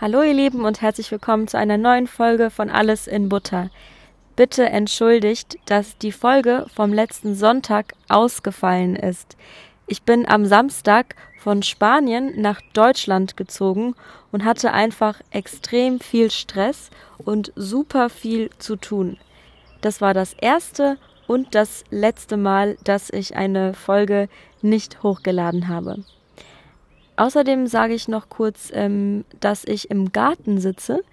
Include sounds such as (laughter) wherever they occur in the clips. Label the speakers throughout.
Speaker 1: Hallo ihr Lieben und herzlich willkommen zu einer neuen Folge von Alles in Butter. Bitte entschuldigt, dass die Folge vom letzten Sonntag ausgefallen ist. Ich bin am Samstag von Spanien nach Deutschland gezogen und hatte einfach extrem viel Stress und super viel zu tun. Das war das erste und das letzte Mal, dass ich eine Folge nicht hochgeladen habe. Außerdem sage ich noch kurz, ähm, dass ich im Garten sitze.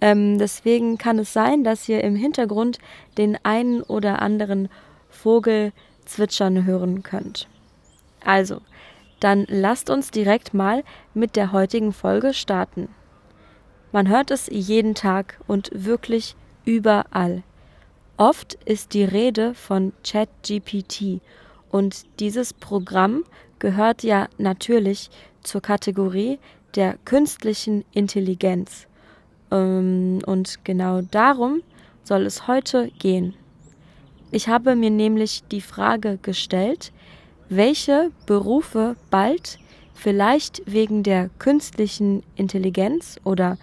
Speaker 1: Ähm, deswegen kann es sein, dass ihr im Hintergrund den einen oder anderen Vogel zwitschern hören könnt. Also, dann lasst uns direkt mal mit der heutigen Folge starten. Man hört es jeden Tag und wirklich überall. Oft ist die Rede von ChatGPT und dieses Programm gehört ja natürlich zur Kategorie der künstlichen Intelligenz. Ähm, und genau darum soll es heute gehen. Ich habe mir nämlich die Frage gestellt, welche Berufe bald vielleicht wegen der künstlichen Intelligenz oder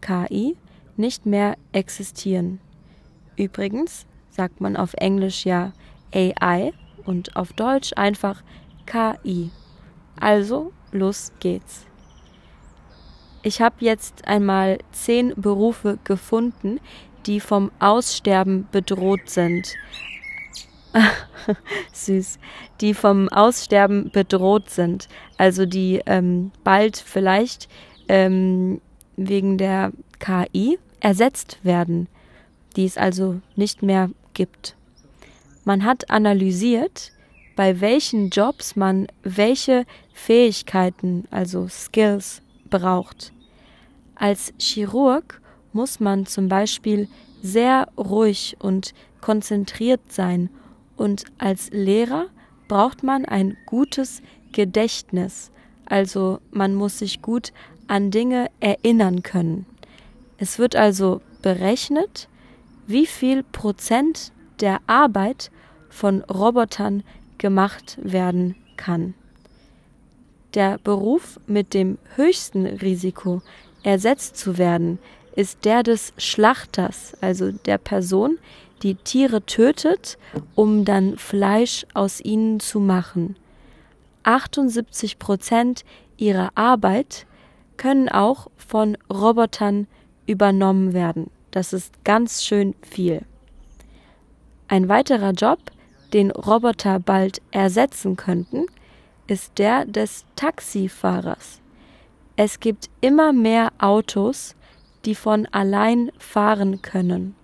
Speaker 1: KI nicht mehr existieren. Übrigens sagt man auf Englisch ja AI und auf Deutsch einfach KI. Also los geht's. Ich habe jetzt einmal zehn Berufe gefunden, die vom Aussterben bedroht sind. (laughs) Süß. Die vom Aussterben bedroht sind. Also die ähm, bald vielleicht ähm, wegen der KI ersetzt werden, die es also nicht mehr gibt. Man hat analysiert, bei welchen Jobs man welche Fähigkeiten, also Skills, braucht. Als Chirurg muss man zum Beispiel sehr ruhig und konzentriert sein und als Lehrer braucht man ein gutes Gedächtnis, also man muss sich gut an Dinge erinnern können. Es wird also berechnet, wie viel Prozent der Arbeit von Robotern gemacht werden kann. Der Beruf mit dem höchsten Risiko, ersetzt zu werden, ist der des Schlachters, also der Person, die Tiere tötet, um dann Fleisch aus ihnen zu machen. 78 Prozent ihrer Arbeit können auch von Robotern übernommen werden. Das ist ganz schön viel. Ein weiterer Job, den Roboter bald ersetzen könnten, ist der des Taxifahrers. Es gibt immer mehr Autos, die von allein fahren können.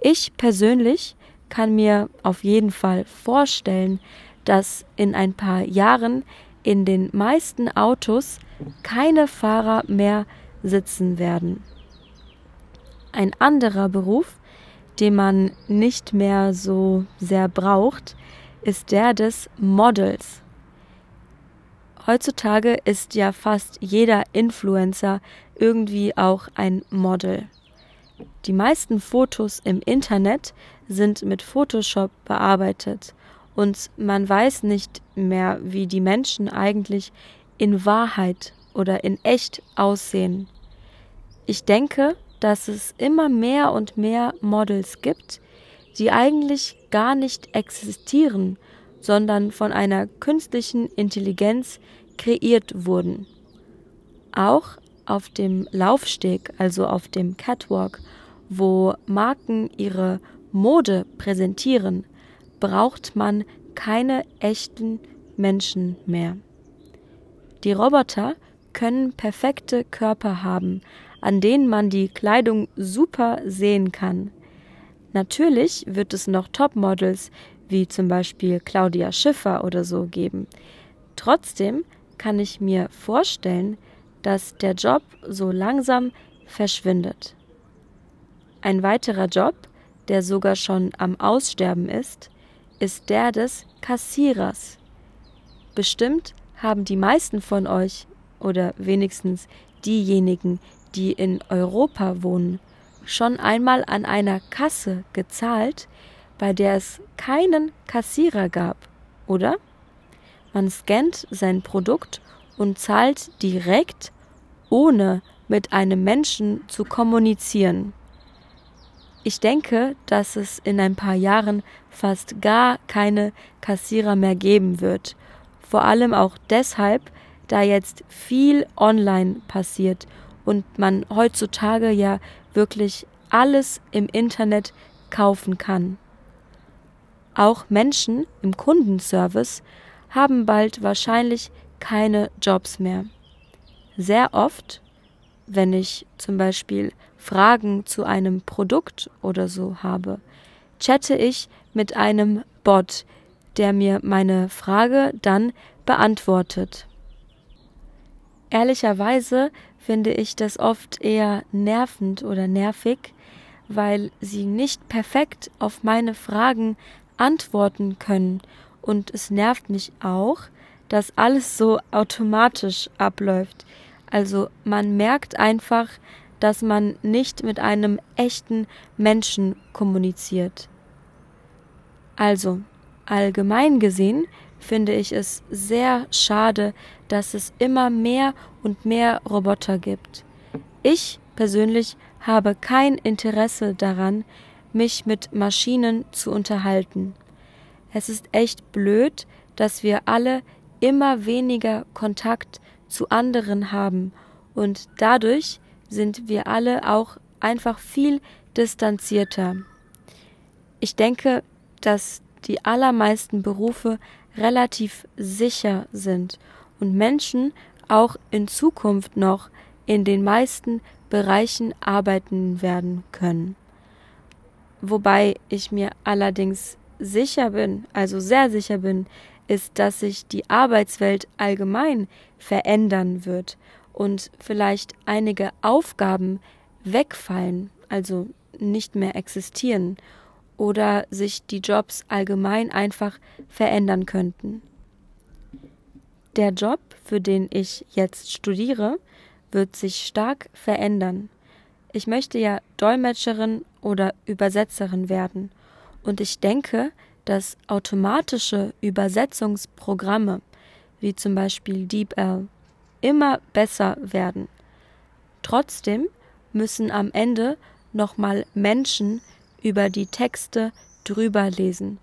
Speaker 1: Ich persönlich kann mir auf jeden Fall vorstellen, dass in ein paar Jahren in den meisten Autos keine Fahrer mehr sitzen werden. Ein anderer Beruf, den man nicht mehr so sehr braucht, ist der des Models. Heutzutage ist ja fast jeder Influencer irgendwie auch ein Model. Die meisten Fotos im Internet sind mit Photoshop bearbeitet und man weiß nicht mehr, wie die Menschen eigentlich in Wahrheit oder in echt aussehen. Ich denke, dass es immer mehr und mehr Models gibt, die eigentlich gar nicht existieren, sondern von einer künstlichen Intelligenz kreiert wurden. Auch auf dem Laufsteg, also auf dem Catwalk, wo Marken ihre Mode präsentieren, braucht man keine echten Menschen mehr. Die Roboter können perfekte Körper haben, an denen man die Kleidung super sehen kann. Natürlich wird es noch Topmodels wie zum Beispiel Claudia Schiffer oder so geben. Trotzdem kann ich mir vorstellen, dass der Job so langsam verschwindet. Ein weiterer Job, der sogar schon am Aussterben ist, ist der des Kassierers. Bestimmt haben die meisten von euch oder wenigstens diejenigen, die in Europa wohnen, schon einmal an einer Kasse gezahlt, bei der es keinen Kassierer gab, oder? Man scannt sein Produkt und zahlt direkt, ohne mit einem Menschen zu kommunizieren. Ich denke, dass es in ein paar Jahren fast gar keine Kassierer mehr geben wird. Vor allem auch deshalb, da jetzt viel online passiert und man heutzutage ja wirklich alles im Internet kaufen kann. Auch Menschen im Kundenservice haben bald wahrscheinlich keine Jobs mehr. Sehr oft, wenn ich zum Beispiel Fragen zu einem Produkt oder so habe, chatte ich mit einem Bot, der mir meine Frage dann beantwortet. Ehrlicherweise finde ich das oft eher nervend oder nervig, weil sie nicht perfekt auf meine Fragen antworten können. Und es nervt mich auch, dass alles so automatisch abläuft. Also man merkt einfach, dass man nicht mit einem echten Menschen kommuniziert. Also, allgemein gesehen finde ich es sehr schade, dass es immer mehr und mehr Roboter gibt. Ich persönlich habe kein Interesse daran, mich mit Maschinen zu unterhalten. Es ist echt blöd, dass wir alle immer weniger Kontakt zu anderen haben und dadurch sind wir alle auch einfach viel distanzierter. Ich denke, dass die allermeisten Berufe relativ sicher sind und Menschen auch in Zukunft noch in den meisten Bereichen arbeiten werden können. Wobei ich mir allerdings sicher bin, also sehr sicher bin, ist, dass sich die Arbeitswelt allgemein verändern wird und vielleicht einige Aufgaben wegfallen, also nicht mehr existieren oder sich die Jobs allgemein einfach verändern könnten. Der Job, für den ich jetzt studiere, wird sich stark verändern. Ich möchte ja Dolmetscherin oder Übersetzerin werden und ich denke, dass automatische Übersetzungsprogramme wie zum Beispiel DeepL immer besser werden. Trotzdem müssen am Ende nochmal Menschen über die Texte drüber lesen,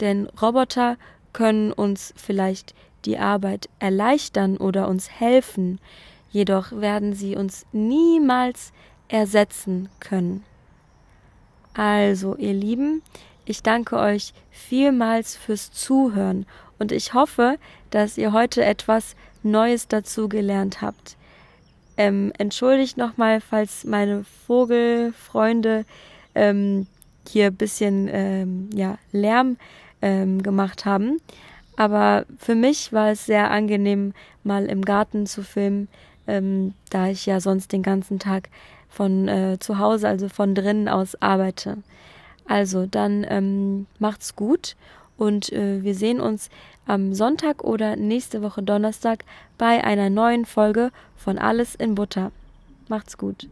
Speaker 1: denn Roboter können uns vielleicht die Arbeit erleichtern oder uns helfen, jedoch werden sie uns niemals ersetzen können. Also, ihr Lieben, ich danke euch vielmals fürs Zuhören und ich hoffe, dass ihr heute etwas Neues dazu gelernt habt. Ähm, entschuldigt nochmal, falls meine Vogelfreunde ähm, hier ein bisschen ähm, ja, Lärm ähm, gemacht haben. Aber für mich war es sehr angenehm, mal im Garten zu filmen, ähm, da ich ja sonst den ganzen Tag von äh, zu Hause, also von drinnen aus arbeite. Also dann ähm, macht's gut und äh, wir sehen uns am Sonntag oder nächste Woche Donnerstag bei einer neuen Folge von Alles in Butter. Macht's gut.